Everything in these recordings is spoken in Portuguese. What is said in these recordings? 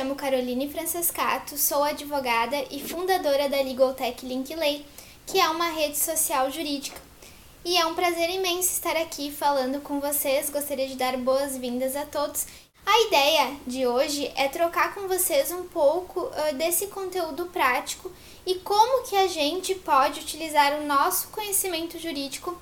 chamo Caroline Francescato, sou advogada e fundadora da Legal Tech Linkley, que é uma rede social jurídica. E é um prazer imenso estar aqui falando com vocês. Gostaria de dar boas-vindas a todos. A ideia de hoje é trocar com vocês um pouco uh, desse conteúdo prático e como que a gente pode utilizar o nosso conhecimento jurídico,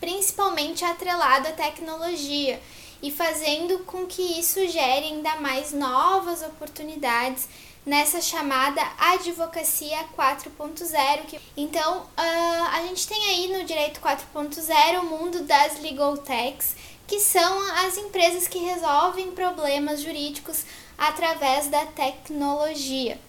principalmente atrelado à tecnologia e fazendo com que isso gere ainda mais novas oportunidades nessa chamada advocacia 4.0. Então, uh, a gente tem aí no Direito 4.0 o mundo das legal techs, que são as empresas que resolvem problemas jurídicos através da tecnologia.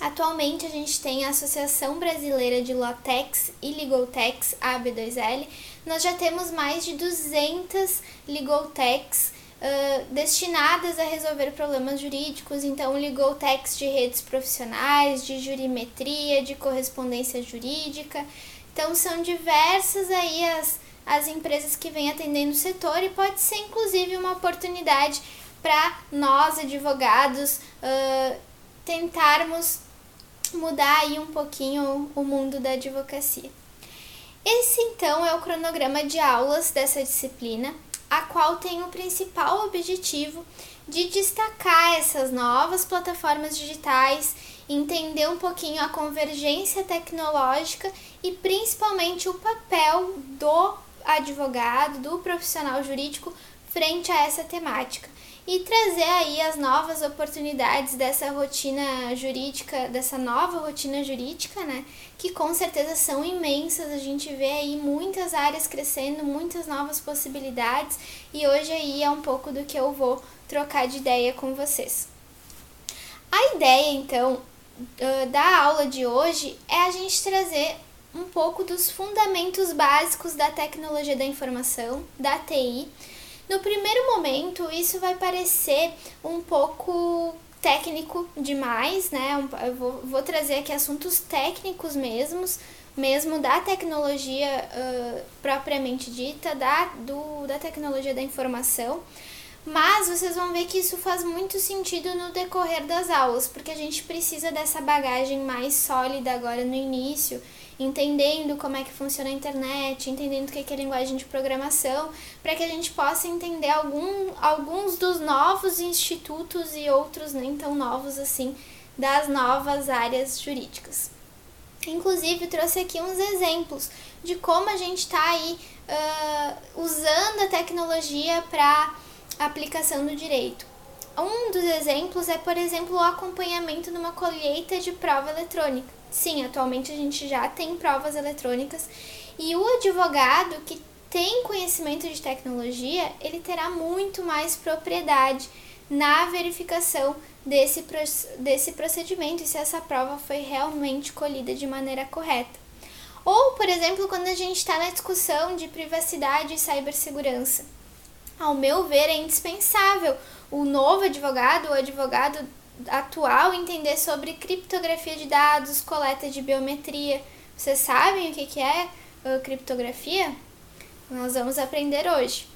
Atualmente a gente tem a Associação Brasileira de Latex e Legaltex, AB2L. Nós já temos mais de 200 Legaltex uh, destinadas a resolver problemas jurídicos, então Legaltex de redes profissionais, de jurimetria, de correspondência jurídica. Então são diversas aí as, as empresas que vêm atendendo o setor e pode ser inclusive uma oportunidade para nós advogados uh, tentarmos mudar aí um pouquinho o mundo da advocacia. Esse então é o cronograma de aulas dessa disciplina, a qual tem o principal objetivo de destacar essas novas plataformas digitais, entender um pouquinho a convergência tecnológica e principalmente o papel do advogado, do profissional jurídico frente a essa temática e trazer aí as novas oportunidades dessa rotina jurídica, dessa nova rotina jurídica, né? Que com certeza são imensas. A gente vê aí muitas áreas crescendo, muitas novas possibilidades, e hoje aí é um pouco do que eu vou trocar de ideia com vocês. A ideia, então, da aula de hoje é a gente trazer um pouco dos fundamentos básicos da tecnologia da informação, da TI no primeiro momento, isso vai parecer um pouco técnico demais, né? Eu vou, vou trazer aqui assuntos técnicos mesmos, mesmo da tecnologia uh, propriamente dita, da, do, da tecnologia da informação. Mas vocês vão ver que isso faz muito sentido no decorrer das aulas, porque a gente precisa dessa bagagem mais sólida agora no início entendendo como é que funciona a internet, entendendo o que é linguagem de programação, para que a gente possa entender algum, alguns dos novos institutos e outros nem tão novos assim das novas áreas jurídicas. Inclusive, trouxe aqui uns exemplos de como a gente está aí uh, usando a tecnologia para aplicação do direito. Um dos exemplos é, por exemplo, o acompanhamento numa colheita de prova eletrônica. Sim, atualmente a gente já tem provas eletrônicas e o advogado que tem conhecimento de tecnologia, ele terá muito mais propriedade na verificação desse, desse procedimento e se essa prova foi realmente colhida de maneira correta. Ou, por exemplo, quando a gente está na discussão de privacidade e cibersegurança. Ao meu ver, é indispensável o novo advogado, o advogado atual entender sobre criptografia de dados, coleta de biometria. Vocês sabem o que é uh, criptografia? Nós vamos aprender hoje.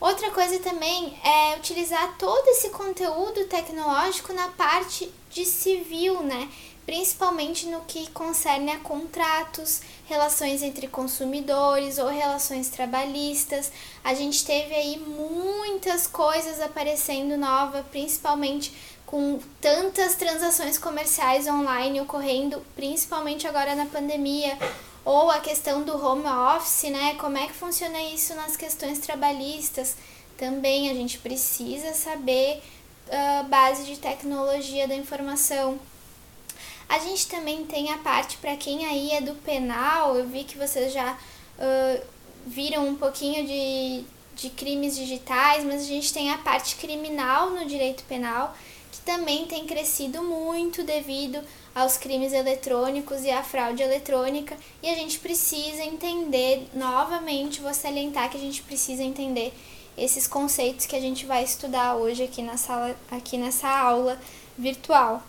Outra coisa também é utilizar todo esse conteúdo tecnológico na parte de civil, né? Principalmente no que concerne a contratos, relações entre consumidores ou relações trabalhistas. A gente teve aí muitas coisas aparecendo nova, principalmente com tantas transações comerciais online ocorrendo, principalmente agora na pandemia, ou a questão do home office, né? Como é que funciona isso nas questões trabalhistas? Também a gente precisa saber a uh, base de tecnologia da informação. A gente também tem a parte para quem aí é do penal, eu vi que vocês já uh, viram um pouquinho de, de crimes digitais, mas a gente tem a parte criminal no direito penal que também tem crescido muito devido aos crimes eletrônicos e à fraude eletrônica, e a gente precisa entender, novamente, vou salientar que a gente precisa entender esses conceitos que a gente vai estudar hoje aqui na sala, aqui nessa aula virtual.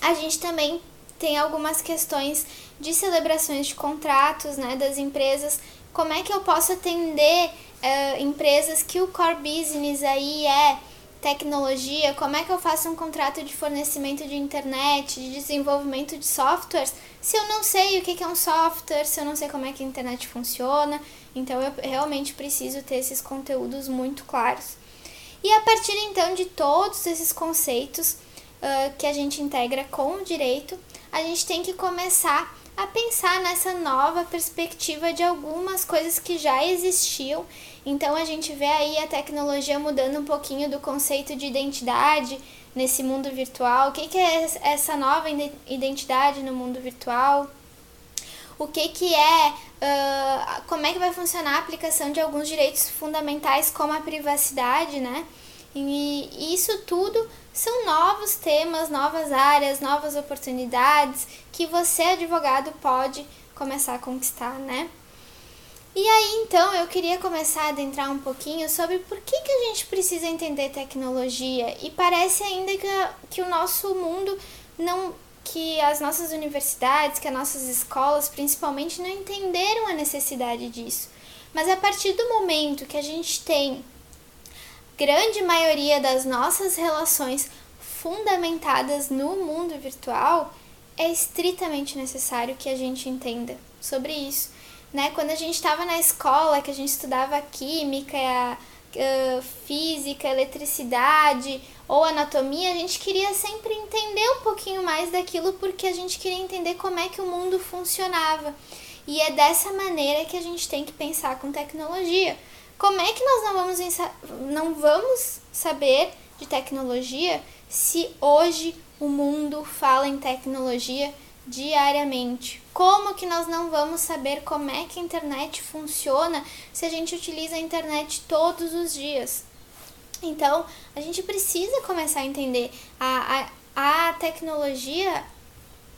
A gente também tem algumas questões de celebrações de contratos, né, das empresas. Como é que eu posso atender uh, empresas que o core business aí é tecnologia, como é que eu faço um contrato de fornecimento de internet, de desenvolvimento de softwares, se eu não sei o que é um software, se eu não sei como é que a internet funciona. Então eu realmente preciso ter esses conteúdos muito claros. E a partir então de todos esses conceitos uh, que a gente integra com o direito, a gente tem que começar a pensar nessa nova perspectiva de algumas coisas que já existiam. Então a gente vê aí a tecnologia mudando um pouquinho do conceito de identidade nesse mundo virtual. O que, que é essa nova identidade no mundo virtual? O que, que é, uh, como é que vai funcionar a aplicação de alguns direitos fundamentais como a privacidade, né? E isso tudo são novos temas, novas áreas, novas oportunidades que você, advogado, pode começar a conquistar, né? E aí, então, eu queria começar a adentrar um pouquinho sobre por que, que a gente precisa entender tecnologia. E parece ainda que, que o nosso mundo não. que as nossas universidades, que as nossas escolas, principalmente, não entenderam a necessidade disso. Mas a partir do momento que a gente tem grande maioria das nossas relações fundamentadas no mundo virtual, é estritamente necessário que a gente entenda sobre isso. Né? Quando a gente estava na escola, que a gente estudava química, uh, física, eletricidade ou anatomia, a gente queria sempre entender um pouquinho mais daquilo porque a gente queria entender como é que o mundo funcionava. E é dessa maneira que a gente tem que pensar com tecnologia. Como é que nós não vamos, não vamos saber de tecnologia se hoje o mundo fala em tecnologia diariamente? Como que nós não vamos saber como é que a internet funciona se a gente utiliza a internet todos os dias? Então, a gente precisa começar a entender a, a, a tecnologia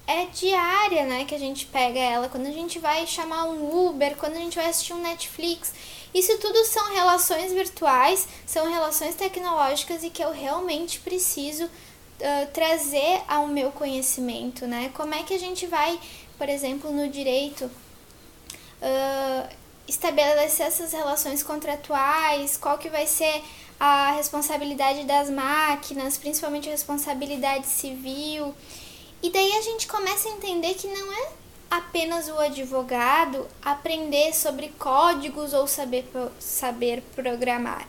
é diária, né, que a gente pega ela. Quando a gente vai chamar um Uber, quando a gente vai assistir um Netflix, isso tudo são relações virtuais, são relações tecnológicas e que eu realmente preciso uh, trazer ao meu conhecimento, né? Como é que a gente vai, por exemplo, no direito, uh, estabelecer essas relações contratuais, qual que vai ser a responsabilidade das máquinas, principalmente a responsabilidade civil. E daí a gente começa a entender que não é apenas o advogado aprender sobre códigos ou saber, saber programar.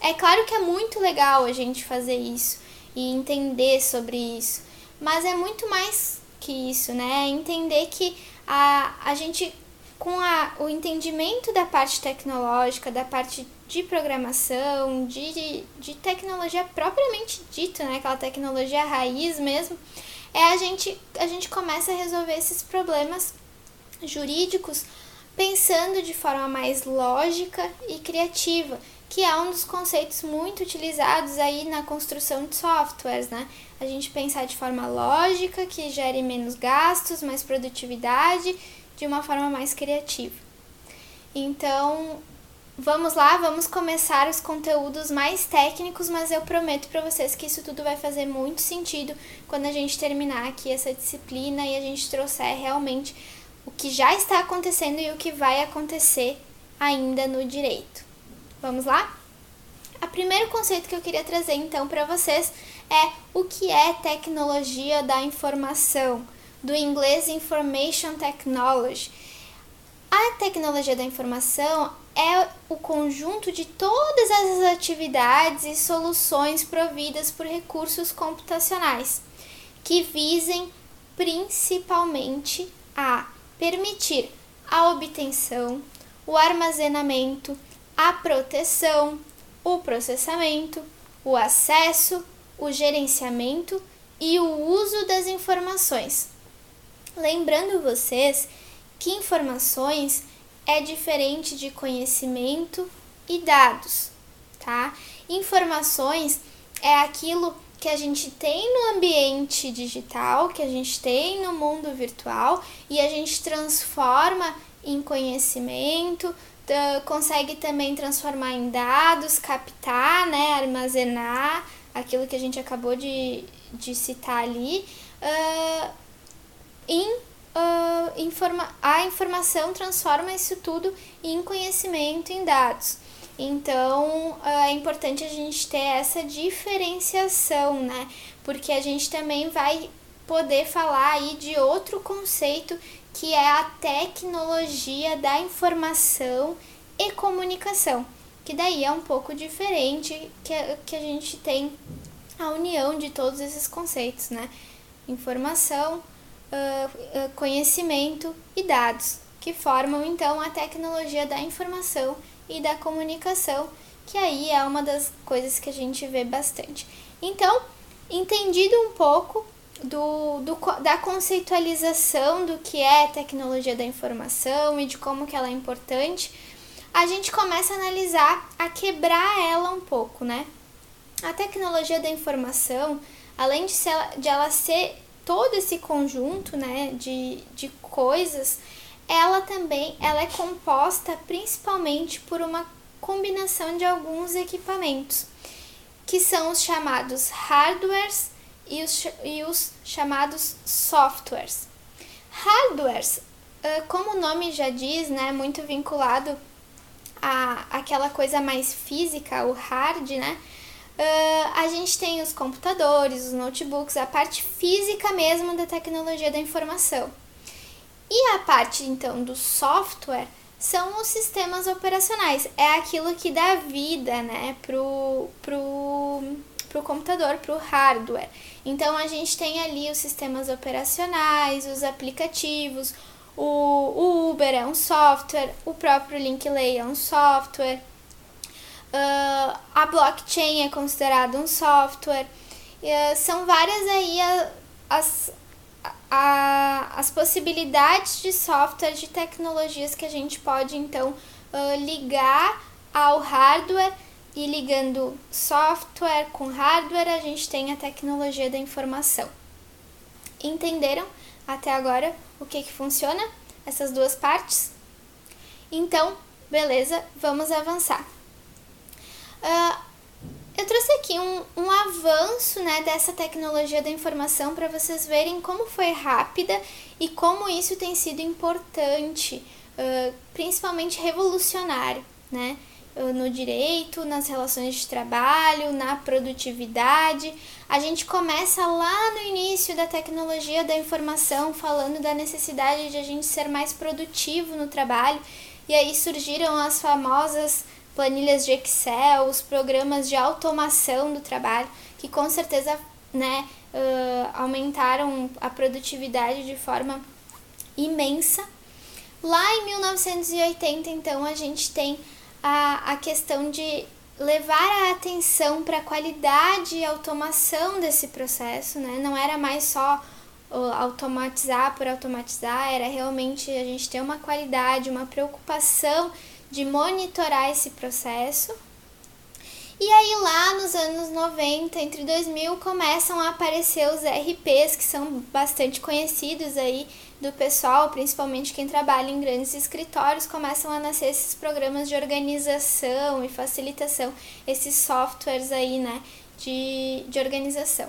É claro que é muito legal a gente fazer isso e entender sobre isso, mas é muito mais que isso, né? Entender que a, a gente, com a, o entendimento da parte tecnológica, da parte de programação, de, de tecnologia propriamente dita, né? Aquela tecnologia raiz mesmo, é a gente, a gente começa a resolver esses problemas jurídicos pensando de forma mais lógica e criativa, que é um dos conceitos muito utilizados aí na construção de softwares, né? A gente pensar de forma lógica, que gere menos gastos, mais produtividade, de uma forma mais criativa. Então, Vamos lá, vamos começar os conteúdos mais técnicos, mas eu prometo para vocês que isso tudo vai fazer muito sentido quando a gente terminar aqui essa disciplina e a gente trouxer realmente o que já está acontecendo e o que vai acontecer ainda no direito. Vamos lá? O primeiro conceito que eu queria trazer então para vocês é o que é tecnologia da informação, do inglês Information Technology. A tecnologia da informação é o conjunto de todas as atividades e soluções providas por recursos computacionais, que visem principalmente a permitir a obtenção, o armazenamento, a proteção, o processamento, o acesso, o gerenciamento e o uso das informações. Lembrando vocês que informações é diferente de conhecimento e dados, tá? Informações é aquilo que a gente tem no ambiente digital, que a gente tem no mundo virtual e a gente transforma em conhecimento, consegue também transformar em dados, captar, né, armazenar aquilo que a gente acabou de, de citar ali, uh, em uh, informa a informação transforma isso tudo em conhecimento, em dados. Então é importante a gente ter essa diferenciação, né? Porque a gente também vai poder falar aí de outro conceito que é a tecnologia da informação e comunicação, que daí é um pouco diferente que, que a gente tem a união de todos esses conceitos, né? Informação, uh, conhecimento e dados, que formam então a tecnologia da informação e da comunicação, que aí é uma das coisas que a gente vê bastante. Então, entendido um pouco do, do, da conceitualização do que é tecnologia da informação e de como que ela é importante, a gente começa a analisar, a quebrar ela um pouco, né? A tecnologia da informação, além de, ser, de ela ser todo esse conjunto né, de, de coisas, ela também ela é composta principalmente por uma combinação de alguns equipamentos, que são os chamados hardwares e os, e os chamados softwares. Hardwares, como o nome já diz, né, muito vinculado a aquela coisa mais física, o hard, né? Uh, a gente tem os computadores, os notebooks, a parte física mesmo da tecnologia da informação. E a parte então do software são os sistemas operacionais, é aquilo que dá vida né, pro, pro, pro computador, pro hardware. Então a gente tem ali os sistemas operacionais, os aplicativos, o, Uber é um software, o próprio Linkley é um software Uh, a blockchain é considerado um software. Uh, são várias aí as, a, as possibilidades de software, de tecnologias que a gente pode então uh, ligar ao hardware e ligando software com hardware, a gente tem a tecnologia da informação. Entenderam até agora o que, que funciona? Essas duas partes? Então, beleza, vamos avançar. Uh, eu trouxe aqui um, um avanço né, dessa tecnologia da informação para vocês verem como foi rápida e como isso tem sido importante, uh, principalmente revolucionário, né? Uh, no direito, nas relações de trabalho, na produtividade. A gente começa lá no início da tecnologia da informação, falando da necessidade de a gente ser mais produtivo no trabalho, e aí surgiram as famosas planilhas de Excel, os programas de automação do trabalho, que com certeza né, uh, aumentaram a produtividade de forma imensa. Lá em 1980, então, a gente tem a, a questão de levar a atenção para a qualidade e automação desse processo, né? Não era mais só automatizar por automatizar, era realmente a gente ter uma qualidade, uma preocupação de monitorar esse processo. E aí lá nos anos 90, entre 2000, começam a aparecer os RPs, que são bastante conhecidos aí do pessoal, principalmente quem trabalha em grandes escritórios, começam a nascer esses programas de organização e facilitação, esses softwares aí, né, de, de organização.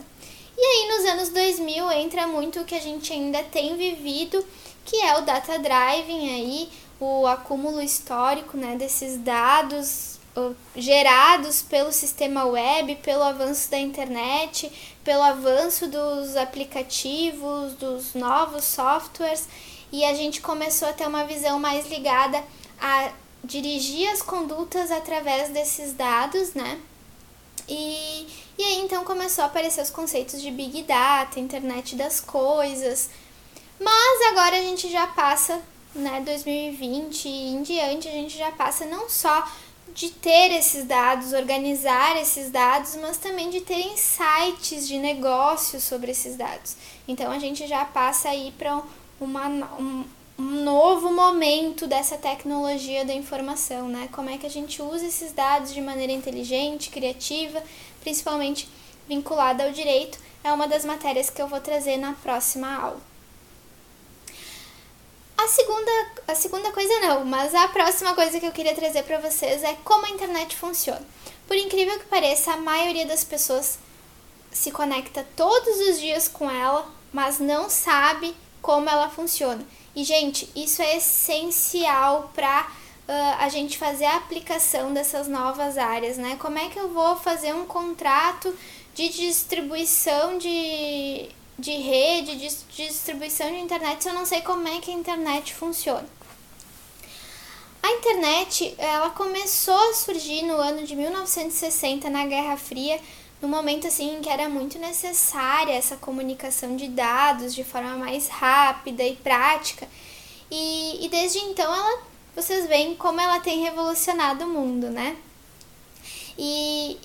E aí nos anos 2000 entra muito o que a gente ainda tem vivido, que é o data driving aí, o acúmulo histórico né, desses dados gerados pelo sistema web, pelo avanço da internet, pelo avanço dos aplicativos, dos novos softwares, e a gente começou a ter uma visão mais ligada a dirigir as condutas através desses dados, né? E, e aí então começou a aparecer os conceitos de Big Data, internet das coisas. Mas agora a gente já passa né, 2020 e em diante, a gente já passa não só de ter esses dados, organizar esses dados, mas também de ter insights de negócio sobre esses dados. Então a gente já passa aí para um, um novo momento dessa tecnologia da informação, né? Como é que a gente usa esses dados de maneira inteligente, criativa, principalmente vinculada ao direito, é uma das matérias que eu vou trazer na próxima aula. A segunda, a segunda coisa não, mas a próxima coisa que eu queria trazer para vocês é como a internet funciona. Por incrível que pareça, a maioria das pessoas se conecta todos os dias com ela, mas não sabe como ela funciona. E gente, isso é essencial para uh, a gente fazer a aplicação dessas novas áreas, né? Como é que eu vou fazer um contrato de distribuição de, de rede, de distribuição de internet se eu não sei como é que a internet funciona? A internet, ela começou a surgir no ano de 1960 na Guerra Fria, no momento assim em que era muito necessária essa comunicação de dados de forma mais rápida e prática. E, e desde então ela, vocês veem como ela tem revolucionado o mundo, né? E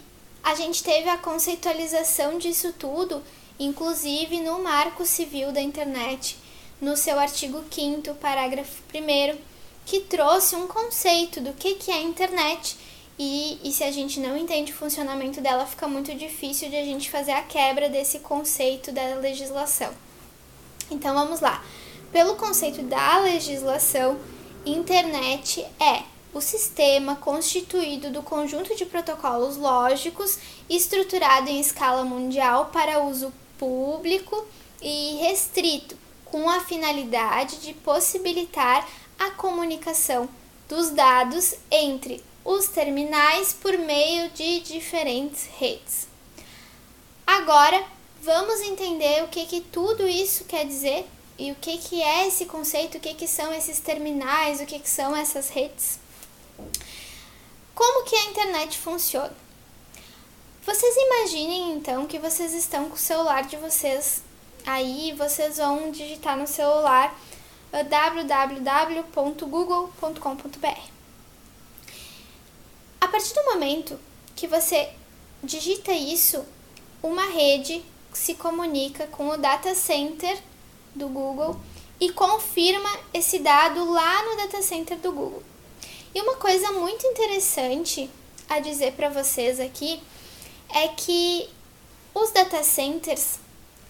a gente teve a conceitualização disso tudo, inclusive no Marco Civil da Internet, no seu artigo 5 parágrafo 1 que trouxe um conceito do que, que é a internet e, e se a gente não entende o funcionamento dela, fica muito difícil de a gente fazer a quebra desse conceito da legislação. Então vamos lá. Pelo conceito da legislação, internet é o sistema constituído do conjunto de protocolos lógicos estruturado em escala mundial para uso público e restrito, com a finalidade de possibilitar a comunicação dos dados entre os terminais por meio de diferentes redes. Agora, vamos entender o que, que tudo isso quer dizer e o que, que é esse conceito, o que, que são esses terminais, o que, que são essas redes. Como que a internet funciona? Vocês imaginem então que vocês estão com o celular de vocês aí, vocês vão digitar no celular www.google.com.br. A partir do momento que você digita isso, uma rede se comunica com o data center do Google e confirma esse dado lá no data center do Google. E uma coisa muito interessante a dizer para vocês aqui é que os data centers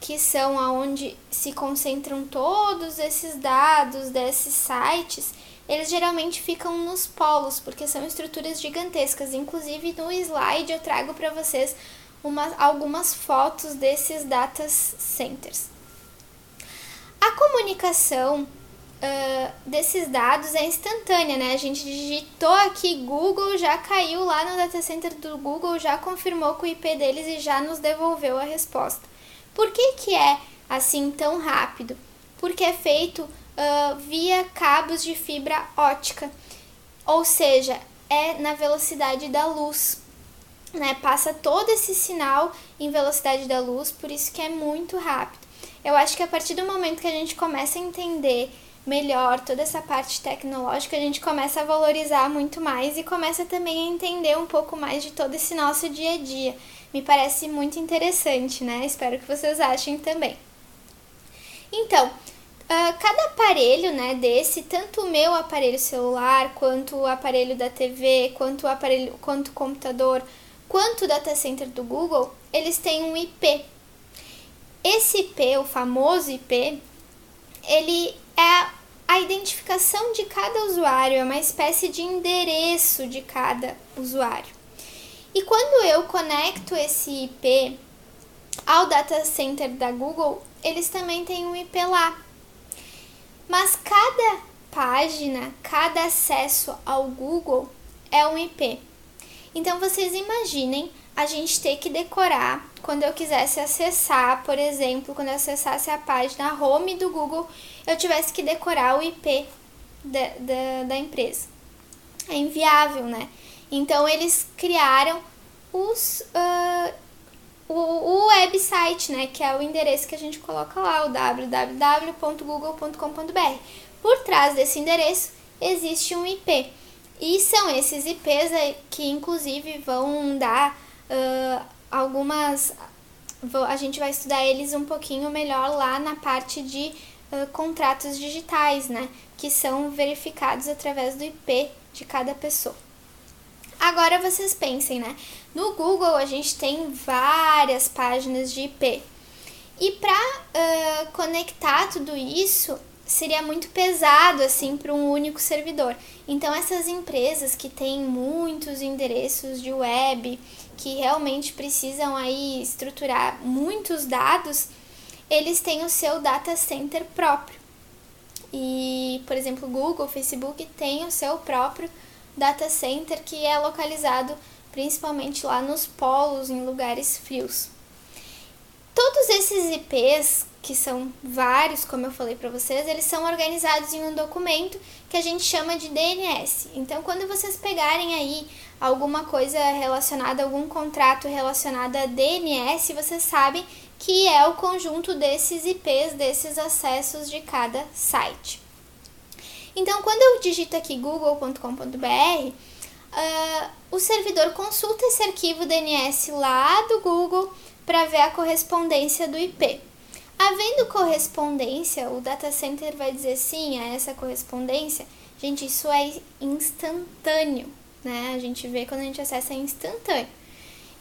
que são aonde se concentram todos esses dados desses sites, eles geralmente ficam nos polos, porque são estruturas gigantescas. Inclusive no slide eu trago para vocês uma, algumas fotos desses data centers. A comunicação uh, desses dados é instantânea, né? A gente digitou aqui Google, já caiu lá no data center do Google, já confirmou com o IP deles e já nos devolveu a resposta. Por que, que é assim tão rápido? Porque é feito uh, via cabos de fibra ótica, ou seja, é na velocidade da luz. Né? Passa todo esse sinal em velocidade da luz, por isso que é muito rápido. Eu acho que a partir do momento que a gente começa a entender melhor toda essa parte tecnológica, a gente começa a valorizar muito mais e começa também a entender um pouco mais de todo esse nosso dia a dia me parece muito interessante, né? Espero que vocês achem também. Então, uh, cada aparelho, né, desse, tanto o meu aparelho celular, quanto o aparelho da TV, quanto o aparelho, quanto o computador, quanto o data center do Google, eles têm um IP. Esse IP, o famoso IP, ele é a identificação de cada usuário, é uma espécie de endereço de cada usuário. E quando eu conecto esse IP ao data center da Google, eles também têm um IP lá. Mas cada página, cada acesso ao Google é um IP. Então vocês imaginem a gente ter que decorar quando eu quisesse acessar, por exemplo, quando eu acessasse a página home do Google, eu tivesse que decorar o IP da, da, da empresa. É inviável, né? Então eles criaram os, uh, o, o website, né, que é o endereço que a gente coloca lá, o www.google.com.br. Por trás desse endereço existe um IP. E são esses IPs que inclusive vão dar uh, algumas. A gente vai estudar eles um pouquinho melhor lá na parte de contratos digitais, né? Que são verificados através do IP de cada pessoa. Agora vocês pensem, né? No Google a gente tem várias páginas de IP. E para uh, conectar tudo isso seria muito pesado assim para um único servidor. Então essas empresas que têm muitos endereços de web, que realmente precisam aí estruturar muitos dados, eles têm o seu data center próprio. E, por exemplo, Google, Facebook tem o seu próprio data center que é localizado principalmente lá nos polos, em lugares frios. Todos esses IPs, que são vários, como eu falei para vocês, eles são organizados em um documento que a gente chama de DNS. Então, quando vocês pegarem aí alguma coisa relacionada, algum contrato relacionado a DNS, vocês sabem que é o conjunto desses IPs, desses acessos de cada site. Então, quando eu digito aqui google.com.br, uh, o servidor consulta esse arquivo DNS lá do Google para ver a correspondência do IP. Havendo correspondência, o data center vai dizer sim a essa correspondência. Gente, isso é instantâneo, né? A gente vê quando a gente acessa é instantâneo.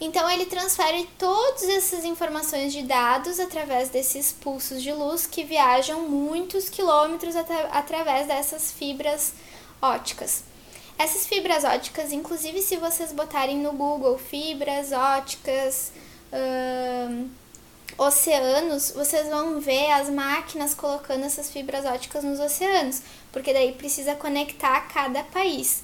Então ele transfere todas essas informações de dados através desses pulsos de luz que viajam muitos quilômetros através dessas fibras óticas. Essas fibras óticas, inclusive se vocês botarem no Google fibras óticas, oceanos, vocês vão ver as máquinas colocando essas fibras óticas nos oceanos, porque daí precisa conectar cada país.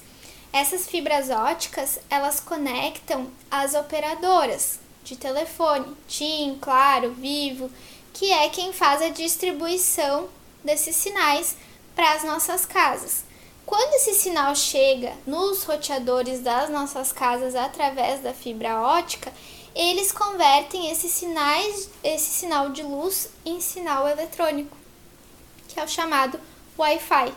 Essas fibras óticas, elas conectam as operadoras de telefone, TIM, Claro, Vivo, que é quem faz a distribuição desses sinais para as nossas casas. Quando esse sinal chega nos roteadores das nossas casas através da fibra ótica, eles convertem esses sinais, esse sinal de luz em sinal eletrônico, que é o chamado Wi-Fi.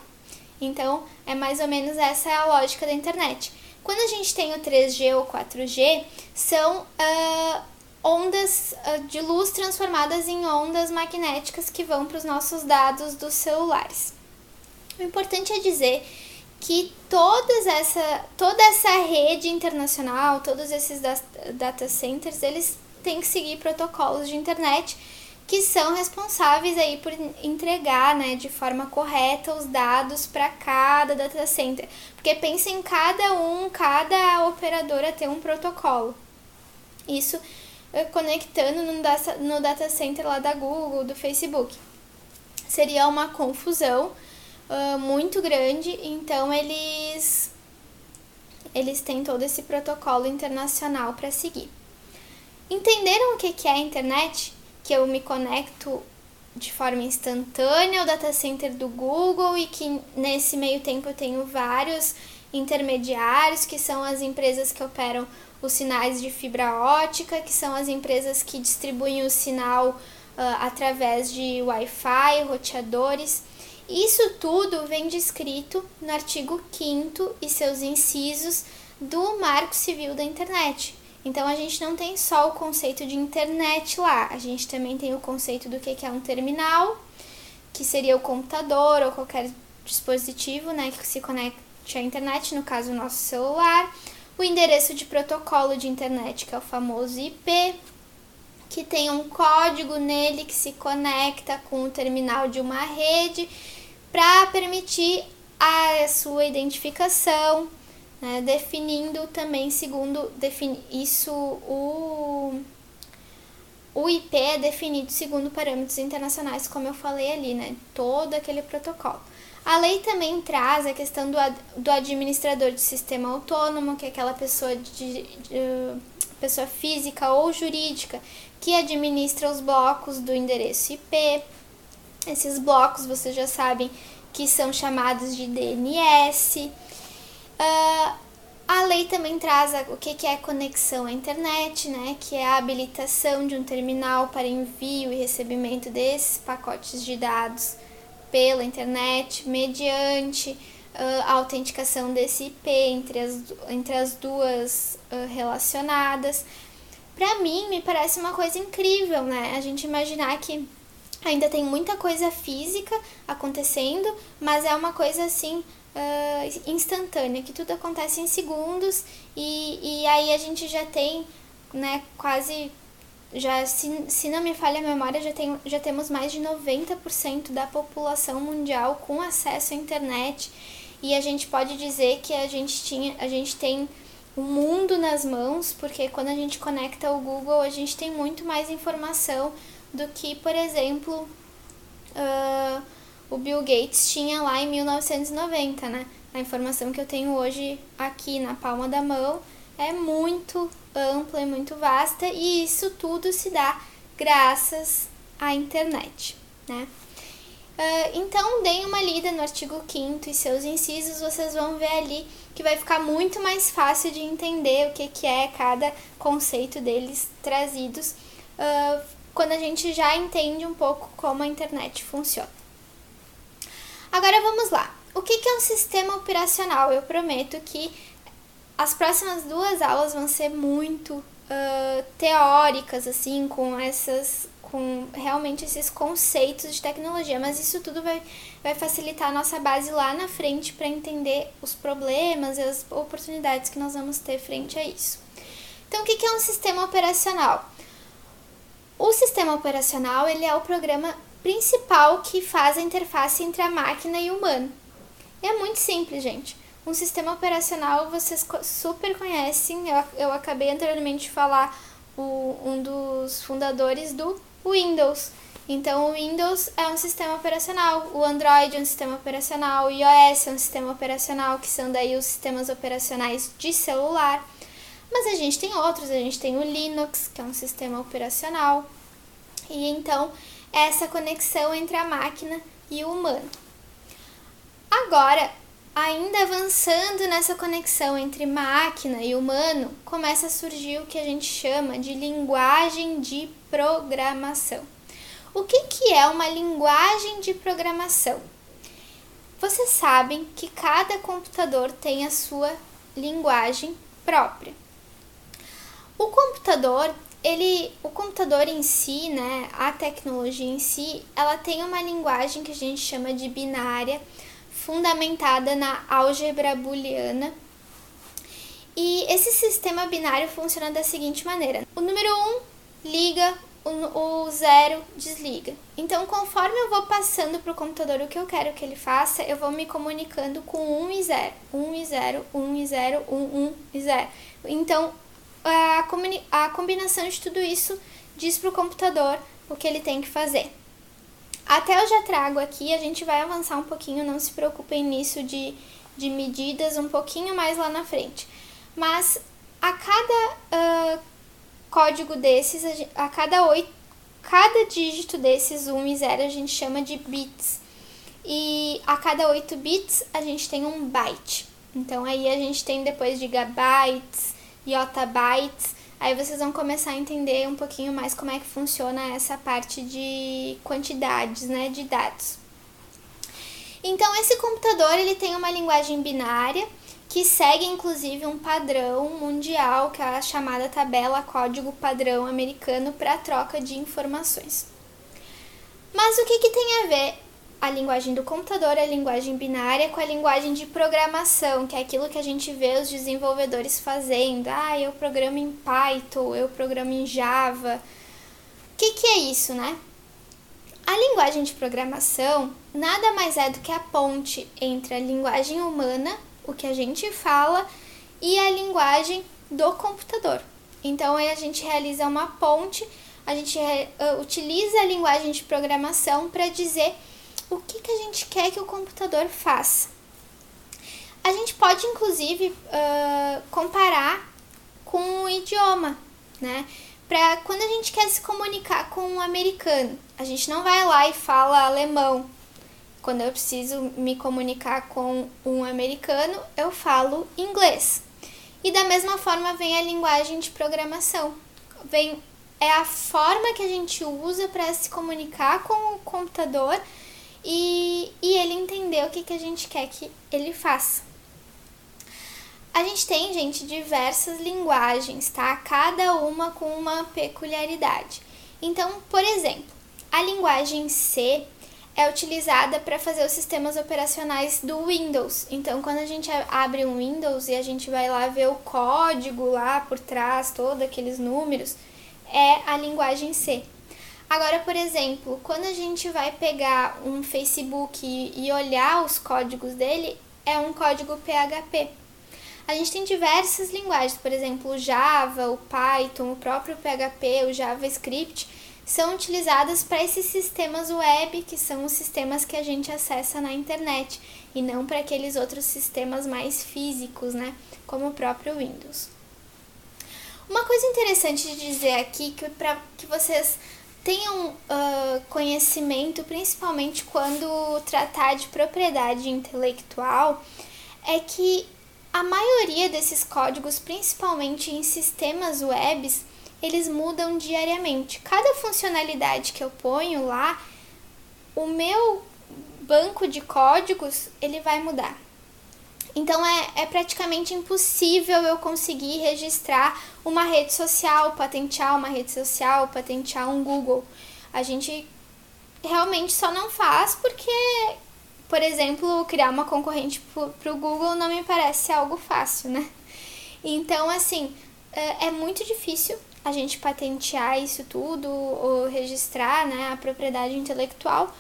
Então, é mais ou menos essa é a lógica da internet. Quando a gente tem o 3G ou 4G, são uh, ondas uh, de luz transformadas em ondas magnéticas que vão para os nossos dados dos celulares. O importante é dizer que todas essa, toda essa rede internacional, todos esses data centers, eles têm que seguir protocolos de internet que são responsáveis aí por entregar, né, de forma correta os dados para cada data center. Porque pensa em cada um, cada operadora ter um protocolo. Isso eh, conectando no data, no data center lá da Google, do Facebook. Seria uma confusão uh, muito grande, então eles eles têm todo esse protocolo internacional para seguir. Entenderam o que é a internet? Que eu me conecto de forma instantânea ao data center do Google e que nesse meio tempo eu tenho vários intermediários, que são as empresas que operam os sinais de fibra ótica, que são as empresas que distribuem o sinal uh, através de Wi-Fi, roteadores. Isso tudo vem descrito no artigo 5 e seus incisos do Marco Civil da Internet, então a gente não tem só o conceito de internet lá, a gente também tem o conceito do que é um terminal, que seria o computador ou qualquer dispositivo né, que se conecte à internet, no caso o nosso celular, o endereço de protocolo de internet, que é o famoso IP, que tem um código nele que se conecta com o terminal de uma rede para permitir a sua identificação, né, definindo também segundo defini isso o o IP é definido segundo parâmetros internacionais, como eu falei ali, né? Todo aquele protocolo. A lei também traz a questão do, ad, do administrador de sistema autônomo, que é aquela pessoa, de, de, pessoa física ou jurídica que administra os blocos do endereço IP. Esses blocos vocês já sabem que são chamados de DNS. Uh, a lei também traz o que, é conexão à internet, né, que é a habilitação de um terminal para envio e recebimento desses pacotes de dados pela internet, mediante uh, a autenticação desse IP entre as, entre as duas uh, relacionadas. Para mim, me parece uma coisa incrível, né? A gente imaginar que ainda tem muita coisa física acontecendo, mas é uma coisa assim uh, instantânea, que tudo acontece em segundos e, e aí a gente já tem né, quase já se, se não me falha a memória, já, tem, já temos mais de 90% da população mundial com acesso à internet e a gente pode dizer que a gente, tinha, a gente tem o mundo nas mãos, porque quando a gente conecta o Google, a gente tem muito mais informação do que, por exemplo, uh, o Bill Gates tinha lá em 1990, né? A informação que eu tenho hoje aqui na palma da mão é muito ampla e muito vasta e isso tudo se dá graças à internet, né? Uh, então, deem uma lida no artigo 5 e seus incisos, vocês vão ver ali que vai ficar muito mais fácil de entender o que, que é cada conceito deles trazidos uh, quando a gente já entende um pouco como a internet funciona. Agora vamos lá. O que, é um sistema operacional? Eu prometo que as próximas duas aulas vão ser muito uh, teóricas, assim, com essas com realmente esses conceitos de tecnologia, mas isso tudo vai, vai facilitar a nossa base lá na frente para entender os problemas e as oportunidades que nós vamos ter frente a isso. Então, o que é um sistema operacional? O sistema operacional ele é o programa principal que faz a interface entre a máquina e o humano. É muito simples, gente. Um sistema operacional vocês super conhecem, eu, eu acabei anteriormente de falar o, um dos fundadores do Windows. Então, o Windows é um sistema operacional, o Android é um sistema operacional, o iOS é um sistema operacional, que são daí os sistemas operacionais de celular. Mas a gente tem outros, a gente tem o Linux, que é um sistema operacional. E então, essa conexão entre a máquina e o humano. Agora, ainda avançando nessa conexão entre máquina e humano, começa a surgir o que a gente chama de linguagem de programação. O que, que é uma linguagem de programação? Vocês sabem que cada computador tem a sua linguagem própria. O computador, ele, o computador em si, né, a tecnologia em si, ela tem uma linguagem que a gente chama de binária, fundamentada na álgebra booleana. E esse sistema binário funciona da seguinte maneira: o número 1 um liga, o, zero desliga. Então, conforme eu vou passando para o computador o que eu quero que ele faça, eu vou me comunicando com 1 e 0. 1 e 0, 1 e 0, 1, 1 e 0. Então, a, a combinação de tudo isso diz para o computador o que ele tem que fazer. Até eu já trago aqui, a gente vai avançar um pouquinho, não se preocupem nisso de, de medidas um pouquinho mais lá na frente. Mas a cada uh, código desses, a cada oito, cada dígito desses 1 e 0 a gente chama de bits. E a cada 8 bits a gente tem um byte. Então aí a gente tem depois gigabytes, yottabytes, Aí vocês vão começar a entender um pouquinho mais como é que funciona essa parte de quantidades, né, de dados. Então esse computador ele tem uma linguagem binária que segue inclusive um padrão mundial, que é a chamada tabela código padrão americano para troca de informações. Mas o que, que tem a ver a linguagem do computador, a linguagem binária, com a linguagem de programação, que é aquilo que a gente vê os desenvolvedores fazendo. Ah, eu programo em Python, eu programo em Java. O que, que é isso, né? A linguagem de programação nada mais é do que a ponte entre a linguagem humana, o que a gente fala, e a linguagem do computador. Então, aí a gente realiza uma ponte, a gente uh, utiliza a linguagem de programação para dizer o que, que a gente quer que o computador faça. A gente pode, inclusive, uh, comparar com o idioma, né? Para quando a gente quer se comunicar com um americano, a gente não vai lá e fala alemão. Quando eu preciso me comunicar com um americano, eu falo inglês. E da mesma forma vem a linguagem de programação. Vem é a forma que a gente usa para se comunicar com o computador e, e ele entender o que, que a gente quer que ele faça. A gente tem, gente, diversas linguagens, tá? Cada uma com uma peculiaridade. Então, por exemplo, a linguagem C é utilizada para fazer os sistemas operacionais do Windows. Então, quando a gente abre um Windows e a gente vai lá ver o código lá por trás, todos aqueles números, é a linguagem C. Agora, por exemplo, quando a gente vai pegar um Facebook e olhar os códigos dele, é um código PHP. A gente tem diversas linguagens, por exemplo, o Java, o Python, o próprio PHP, o JavaScript, são utilizadas para esses sistemas web, que são os sistemas que a gente acessa na internet, e não para aqueles outros sistemas mais físicos, né, como o próprio Windows. Uma coisa interessante de dizer aqui, que para que vocês tenham uh, conhecimento, principalmente quando tratar de propriedade intelectual, é que a maioria desses códigos, principalmente em sistemas webs, eles mudam diariamente. Cada funcionalidade que eu ponho lá, o meu banco de códigos, ele vai mudar. Então é, é praticamente impossível eu conseguir registrar uma rede social, patentear uma rede social, patentear um Google. A gente realmente só não faz porque, por exemplo, criar uma concorrente para o Google não me parece algo fácil, né? Então, assim, é, é muito difícil a gente patentear isso tudo ou registrar né, a propriedade intelectual,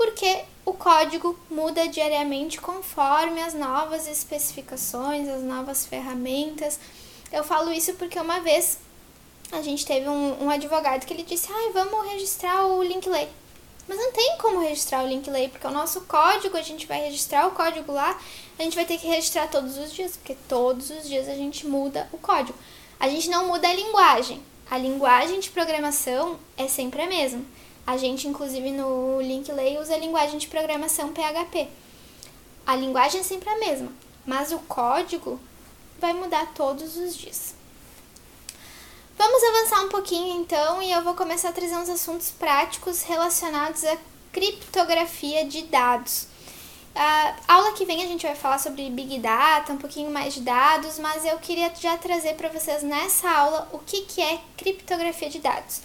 porque o código muda diariamente conforme as novas especificações, as novas ferramentas. Eu falo isso porque uma vez a gente teve um, um advogado que ele disse, ai, vamos registrar o Linkley. Mas não tem como registrar o Linkley, porque o nosso código, a gente vai registrar o código lá, a gente vai ter que registrar todos os dias, porque todos os dias a gente muda o código. A gente não muda a linguagem, a linguagem de programação é sempre a mesma. A gente, inclusive, no Linkley usa a linguagem de programação PHP. A linguagem é sempre a mesma, mas o código vai mudar todos os dias. Vamos avançar um pouquinho então e eu vou começar a trazer uns assuntos práticos relacionados à criptografia de dados. A aula que vem a gente vai falar sobre Big Data, um pouquinho mais de dados, mas eu queria já trazer para vocês nessa aula o que, que é criptografia de dados.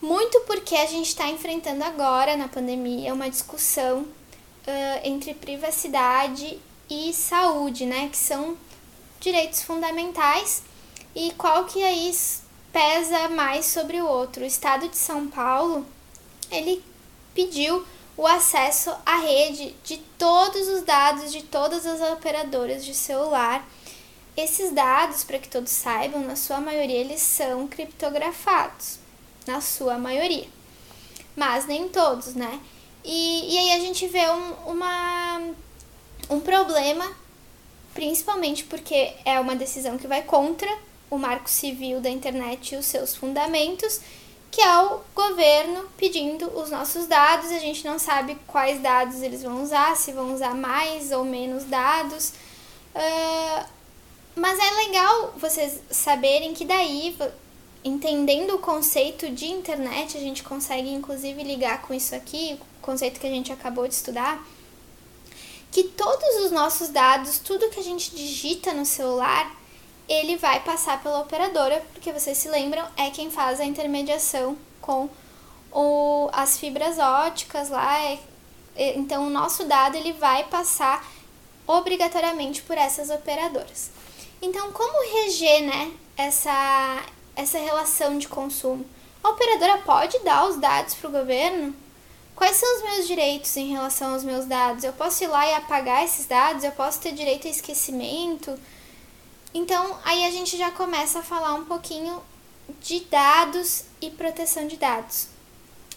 Muito porque a gente está enfrentando agora, na pandemia, uma discussão uh, entre privacidade e saúde, né? Que são direitos fundamentais e qual que aí pesa mais sobre o outro. O Estado de São Paulo, ele pediu o acesso à rede de todos os dados de todas as operadoras de celular. Esses dados, para que todos saibam, na sua maioria eles são criptografados, na sua maioria, mas nem todos, né? E, e aí a gente vê um, uma, um problema, principalmente porque é uma decisão que vai contra o marco civil da internet e os seus fundamentos, que é o governo pedindo os nossos dados. A gente não sabe quais dados eles vão usar, se vão usar mais ou menos dados. Uh, mas é legal vocês saberem que daí, entendendo o conceito de internet, a gente consegue inclusive ligar com isso aqui, o conceito que a gente acabou de estudar, que todos os nossos dados, tudo que a gente digita no celular, ele vai passar pela operadora, porque vocês se lembram, é quem faz a intermediação com o, as fibras óticas lá. É, é, então, o nosso dado ele vai passar obrigatoriamente por essas operadoras. Então, como reger né, essa, essa relação de consumo? A operadora pode dar os dados para o governo? Quais são os meus direitos em relação aos meus dados? Eu posso ir lá e apagar esses dados? Eu posso ter direito a esquecimento? Então, aí a gente já começa a falar um pouquinho de dados e proteção de dados.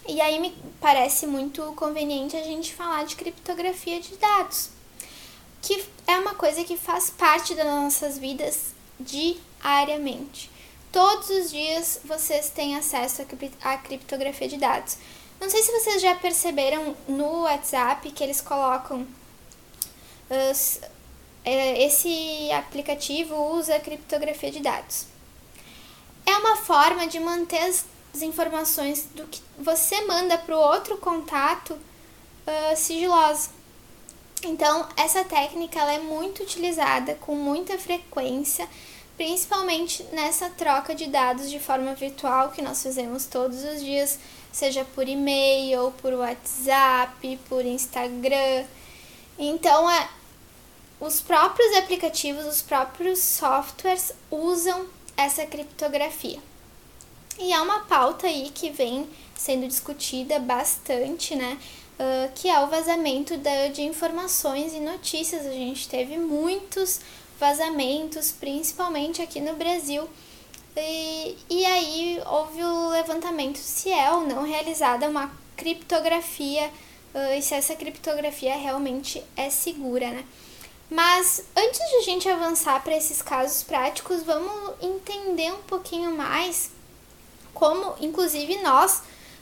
E aí me parece muito conveniente a gente falar de criptografia de dados, que é uma coisa que faz parte das nossas vidas diariamente. Todos os dias vocês têm acesso à criptografia de dados. Não sei se vocês já perceberam no WhatsApp que eles colocam uh, é, esse aplicativo usa criptografia de dados. É uma forma de manter as informações do que você manda para o outro contato uh, sigilosa. Então, essa técnica ela é muito utilizada com muita frequência, principalmente nessa troca de dados de forma virtual que nós fazemos todos os dias, seja por e-mail, por WhatsApp, por Instagram. Então, é, os próprios aplicativos, os próprios softwares usam essa criptografia. E há uma pauta aí que vem sendo discutida bastante, né? Uh, que é o vazamento da, de informações e notícias. A gente teve muitos vazamentos, principalmente aqui no Brasil, E, e aí houve o levantamento se é ou não realizada uma criptografia uh, e se essa criptografia realmente é segura, né? Mas antes de a gente avançar para esses casos práticos, vamos entender um pouquinho mais como, inclusive, nós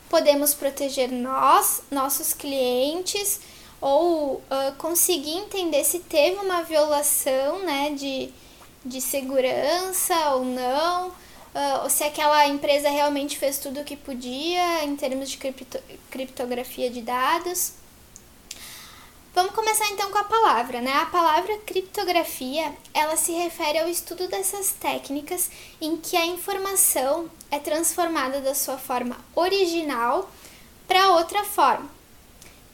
podemos proteger nós, nossos clientes, ou uh, conseguir entender se teve uma violação né, de, de segurança ou não, uh, ou se aquela empresa realmente fez tudo o que podia em termos de cripto, criptografia de dados. Vamos começar então com a palavra, né? A palavra criptografia, ela se refere ao estudo dessas técnicas em que a informação é transformada da sua forma original para outra forma,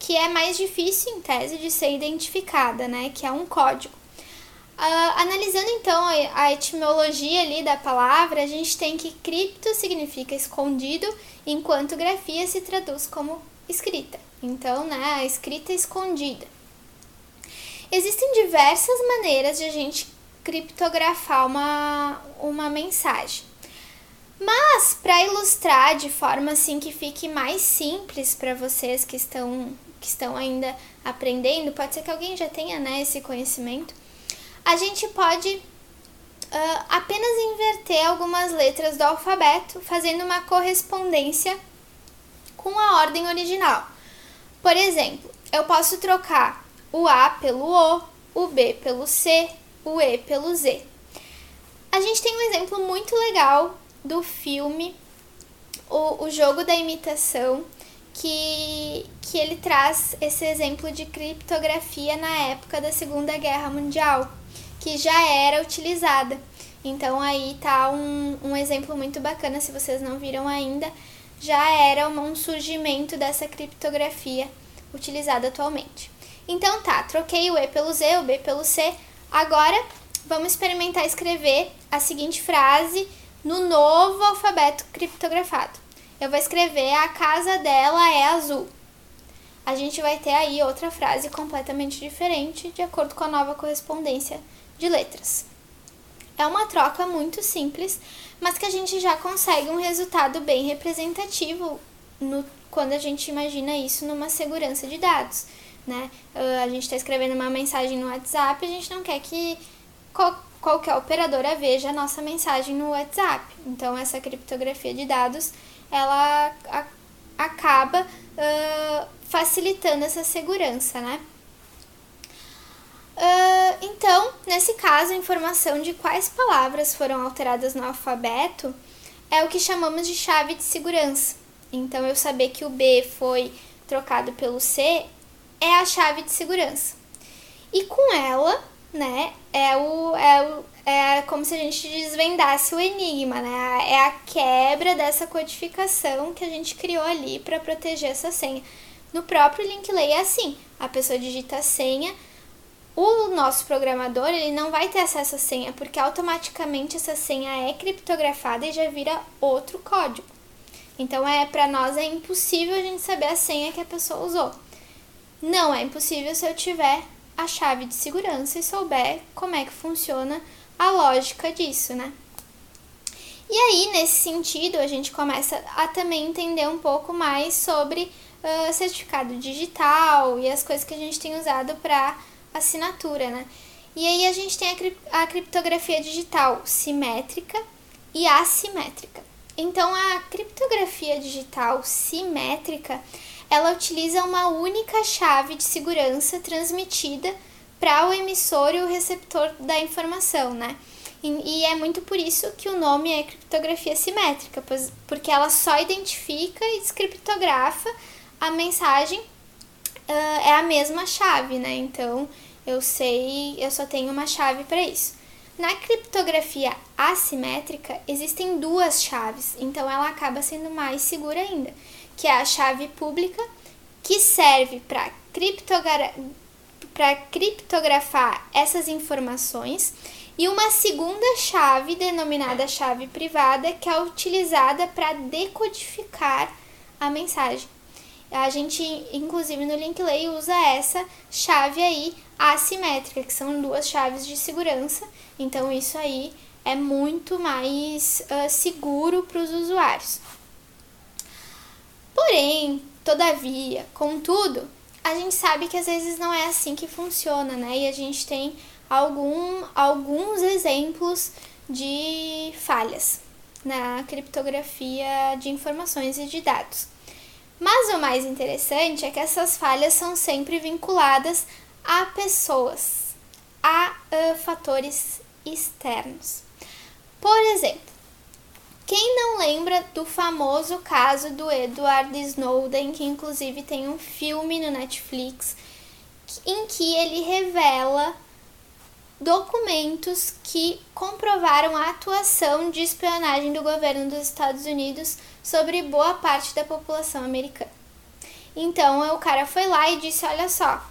que é mais difícil em tese de ser identificada, né? Que é um código. Uh, analisando então a etimologia ali da palavra, a gente tem que cripto significa escondido, enquanto grafia se traduz como escrita. Então, né, a escrita escondida. Existem diversas maneiras de a gente criptografar uma, uma mensagem. Mas para ilustrar de forma assim que fique mais simples para vocês que estão que estão ainda aprendendo, pode ser que alguém já tenha né, esse conhecimento. A gente pode uh, apenas inverter algumas letras do alfabeto, fazendo uma correspondência com a ordem original. Por exemplo, eu posso trocar o A pelo O, o B pelo C, o E pelo Z. A gente tem um exemplo muito legal do filme O, o Jogo da Imitação, que, que ele traz esse exemplo de criptografia na época da Segunda Guerra Mundial, que já era utilizada. Então aí tá um, um exemplo muito bacana, se vocês não viram ainda, já era um surgimento dessa criptografia utilizada atualmente. Então tá, troquei o E pelo Z, o B pelo C. Agora vamos experimentar escrever a seguinte frase no novo alfabeto criptografado. Eu vou escrever a casa dela é azul. A gente vai ter aí outra frase completamente diferente de acordo com a nova correspondência de letras. É uma troca muito simples, mas que a gente já consegue um resultado bem representativo no, quando a gente imagina isso numa segurança de dados. Né? Uh, a gente está escrevendo uma mensagem no WhatsApp, a gente não quer que qualquer operadora veja a nossa mensagem no WhatsApp. Então, essa criptografia de dados, ela a, acaba uh, facilitando essa segurança, né? Uh, então, nesse caso, a informação de quais palavras foram alteradas no alfabeto é o que chamamos de chave de segurança. Então, eu saber que o B foi trocado pelo C é a chave de segurança. E com ela, né, é o, é o é como se a gente desvendasse o enigma, né? É a quebra dessa codificação que a gente criou ali para proteger essa senha. No próprio Linkley é assim: a pessoa digita a senha, o nosso programador ele não vai ter acesso à senha, porque automaticamente essa senha é criptografada e já vira outro código. Então é para nós é impossível a gente saber a senha que a pessoa usou. Não é impossível se eu tiver a chave de segurança e souber como é que funciona a lógica disso, né? E aí, nesse sentido, a gente começa a também entender um pouco mais sobre uh, certificado digital e as coisas que a gente tem usado para assinatura, né? E aí a gente tem a, cri a criptografia digital simétrica e assimétrica. Então, a criptografia digital simétrica ela utiliza uma única chave de segurança transmitida para o emissor e o receptor da informação, né? E, e, é muito por isso que o nome é criptografia simétrica, pois, porque ela só identifica e descriptografa a mensagem, uh, é a mesma chave, né? Então eu sei, eu só tenho uma chave para isso. Na criptografia assimétrica existem duas chaves, então ela acaba sendo mais segura ainda que é a chave pública, que serve para criptogra criptografar essas informações, e uma segunda chave, denominada chave privada, que é utilizada para decodificar a mensagem. A gente, inclusive no Linkley, usa essa chave aí assimétrica, que são duas chaves de segurança. Então, isso aí é muito mais uh, seguro para os usuários. Porém, todavia, contudo, a gente sabe que às vezes não é assim que funciona, né? E a gente tem algum, alguns exemplos de falhas na criptografia de informações e de dados. Mas o mais interessante é que essas falhas são sempre vinculadas a pessoas, a uh, fatores externos. Por exemplo, quem não lembra do famoso caso do Edward Snowden, que inclusive tem um filme no Netflix, em que ele revela documentos que comprovaram a atuação de espionagem do governo dos Estados Unidos sobre boa parte da população americana. Então o cara foi lá e disse: Olha só,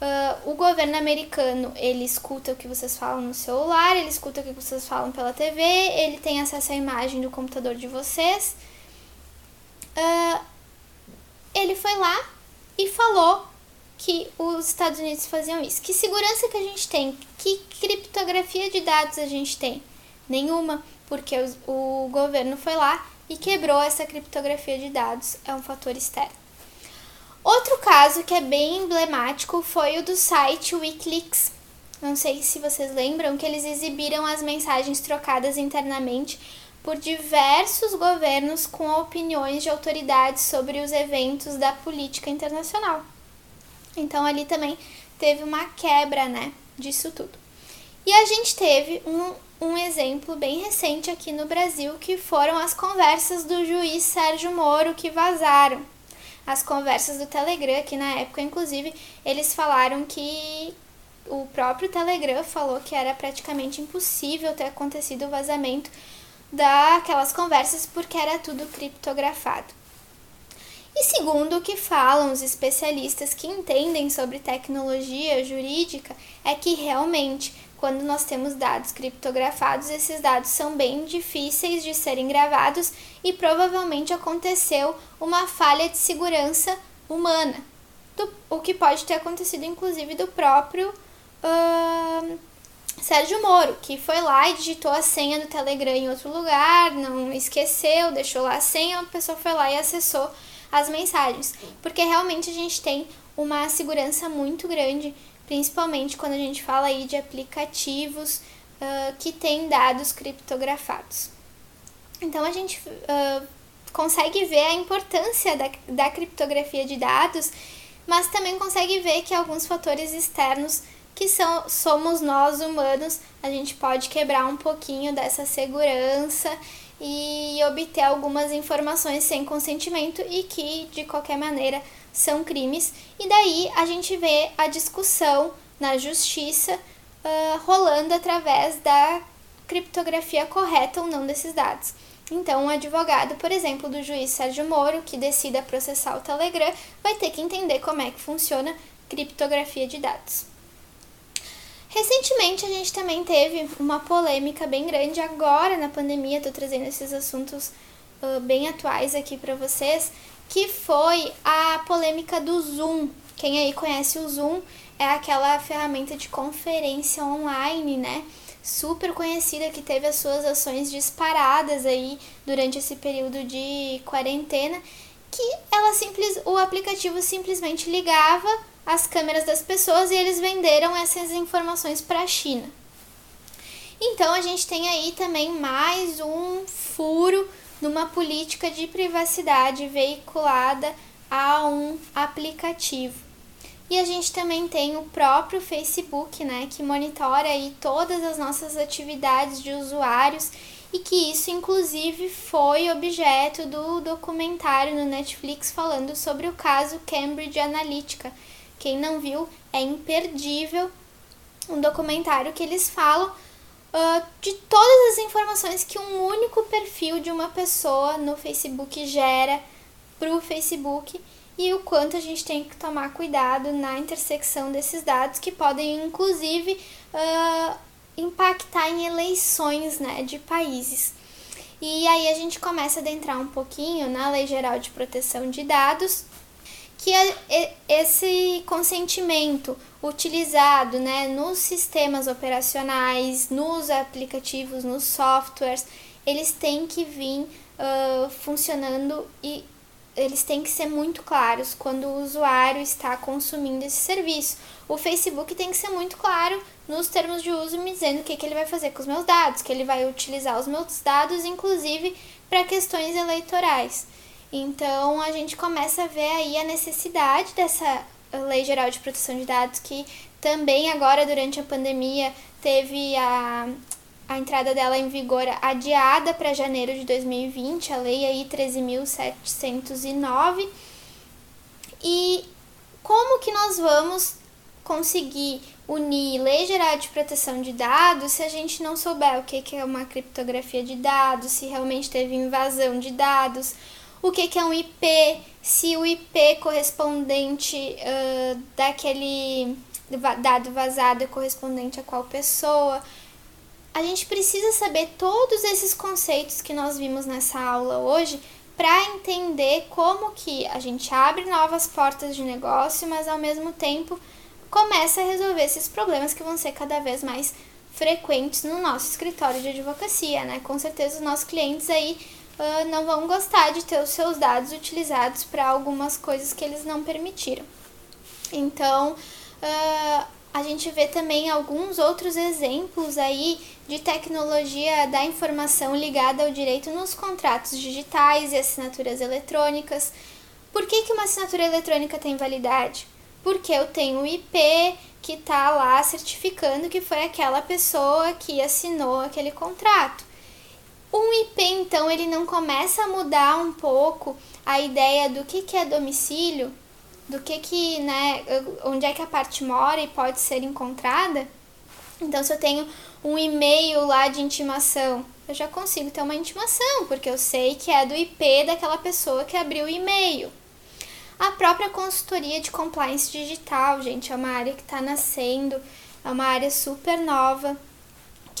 uh, o governo americano ele escuta o que vocês falam no celular, ele escuta o que vocês falam pela TV, ele tem acesso à imagem do computador de vocês. Uh, ele foi lá e falou que os Estados Unidos faziam isso. Que segurança que a gente tem? Que criptografia de dados a gente tem? Nenhuma, porque o, o governo foi lá e quebrou essa criptografia de dados. É um fator externo. Outro caso que é bem emblemático foi o do site Wikileaks. Não sei se vocês lembram que eles exibiram as mensagens trocadas internamente por diversos governos com opiniões de autoridades sobre os eventos da política internacional. Então ali também teve uma quebra, né, disso tudo. E a gente teve um, um exemplo bem recente aqui no Brasil, que foram as conversas do juiz Sérgio Moro que vazaram. As conversas do Telegram, que na época, inclusive, eles falaram que o próprio Telegram falou que era praticamente impossível ter acontecido o vazamento daquelas conversas porque era tudo criptografado. E segundo o que falam os especialistas que entendem sobre tecnologia jurídica, é que realmente, quando nós temos dados criptografados, esses dados são bem difíceis de serem gravados e provavelmente aconteceu uma falha de segurança humana, do, o que pode ter acontecido inclusive do próprio uh, Sérgio Moro, que foi lá e digitou a senha do Telegram em outro lugar, não esqueceu, deixou lá a senha, a pessoa foi lá e acessou as mensagens, porque realmente a gente tem uma segurança muito grande, principalmente quando a gente fala aí de aplicativos uh, que têm dados criptografados. Então a gente uh, consegue ver a importância da, da criptografia de dados, mas também consegue ver que alguns fatores externos que são, somos nós humanos, a gente pode quebrar um pouquinho dessa segurança e obter algumas informações sem consentimento e que, de qualquer maneira, são crimes. E daí a gente vê a discussão na justiça uh, rolando através da criptografia correta ou não desses dados. Então, um advogado, por exemplo, do juiz Sérgio Moro, que decida processar o Telegram, vai ter que entender como é que funciona criptografia de dados. Recentemente a gente também teve uma polêmica bem grande agora na pandemia, estou trazendo esses assuntos uh, bem atuais aqui para vocês, que foi a polêmica do Zoom. Quem aí conhece o Zoom é aquela ferramenta de conferência online, né? Super conhecida que teve as suas ações disparadas aí durante esse período de quarentena, que ela simples, o aplicativo simplesmente ligava as câmeras das pessoas e eles venderam essas informações para a China. Então a gente tem aí também mais um furo numa política de privacidade veiculada a um aplicativo. E a gente também tem o próprio Facebook, né, que monitora aí todas as nossas atividades de usuários e que isso inclusive foi objeto do documentário no Netflix falando sobre o caso Cambridge Analytica, quem não viu, é imperdível um documentário que eles falam uh, de todas as informações que um único perfil de uma pessoa no Facebook gera para o Facebook e o quanto a gente tem que tomar cuidado na intersecção desses dados que podem inclusive uh, impactar em eleições né, de países. E aí a gente começa a adentrar um pouquinho na Lei Geral de Proteção de Dados, que esse consentimento utilizado né, nos sistemas operacionais, nos aplicativos, nos softwares, eles têm que vir uh, funcionando e eles têm que ser muito claros quando o usuário está consumindo esse serviço. O Facebook tem que ser muito claro nos termos de uso, me dizendo o que, que ele vai fazer com os meus dados, que ele vai utilizar os meus dados, inclusive para questões eleitorais. Então a gente começa a ver aí a necessidade dessa Lei Geral de Proteção de Dados, que também agora durante a pandemia teve a, a entrada dela em vigor adiada para janeiro de 2020, a lei aí 13.709. E como que nós vamos conseguir unir lei geral de proteção de dados se a gente não souber o que é uma criptografia de dados, se realmente teve invasão de dados, o que, que é um IP, se o IP correspondente uh, daquele dado vazado é correspondente a qual pessoa. A gente precisa saber todos esses conceitos que nós vimos nessa aula hoje para entender como que a gente abre novas portas de negócio, mas ao mesmo tempo começa a resolver esses problemas que vão ser cada vez mais frequentes no nosso escritório de advocacia, né? Com certeza os nossos clientes aí uh, não vão gostar de ter os seus dados utilizados para algumas coisas que eles não permitiram. Então, uh, a gente vê também alguns outros exemplos aí de tecnologia da informação ligada ao direito nos contratos digitais e assinaturas eletrônicas. Por que, que uma assinatura eletrônica tem validade? Porque eu tenho o IP que está lá certificando que foi aquela pessoa que assinou aquele contrato. Um IP, então, ele não começa a mudar um pouco a ideia do que, que é domicílio, do que que, né, onde é que a parte mora e pode ser encontrada. Então, se eu tenho um e-mail lá de intimação, eu já consigo ter uma intimação, porque eu sei que é do IP daquela pessoa que abriu o e-mail. A própria consultoria de compliance digital, gente, é uma área que está nascendo, é uma área super nova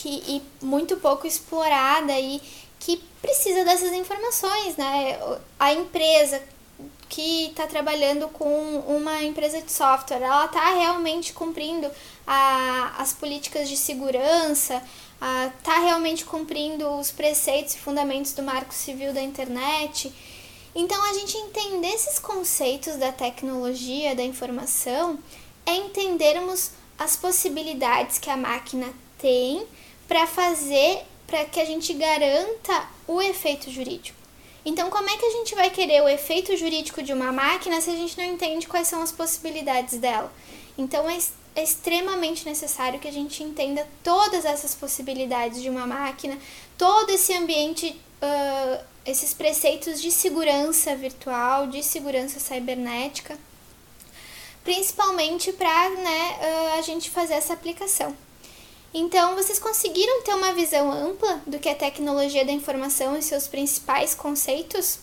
que, e muito pouco explorada e que precisa dessas informações, né? A empresa que está trabalhando com uma empresa de software, ela está realmente cumprindo a, as políticas de segurança, está realmente cumprindo os preceitos e fundamentos do Marco Civil da Internet. Então, a gente entender esses conceitos da tecnologia, da informação, é entendermos as possibilidades que a máquina tem para fazer, para que a gente garanta o efeito jurídico. Então, como é que a gente vai querer o efeito jurídico de uma máquina se a gente não entende quais são as possibilidades dela? Então, é, é extremamente necessário que a gente entenda todas essas possibilidades de uma máquina, todo esse ambiente, uh, esses preceitos de segurança virtual, de segurança cibernética, principalmente para né, uh, a gente fazer essa aplicação. Então, vocês conseguiram ter uma visão ampla do que é tecnologia da informação e seus principais conceitos?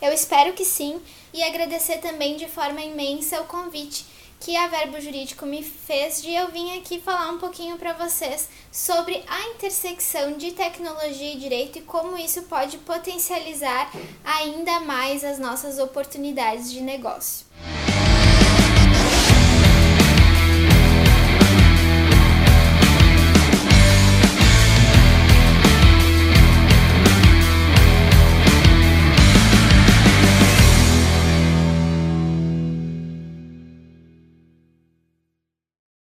Eu espero que sim, e agradecer também de forma imensa o convite que a Verbo Jurídico me fez de eu vir aqui falar um pouquinho para vocês sobre a intersecção de tecnologia e direito e como isso pode potencializar ainda mais as nossas oportunidades de negócio.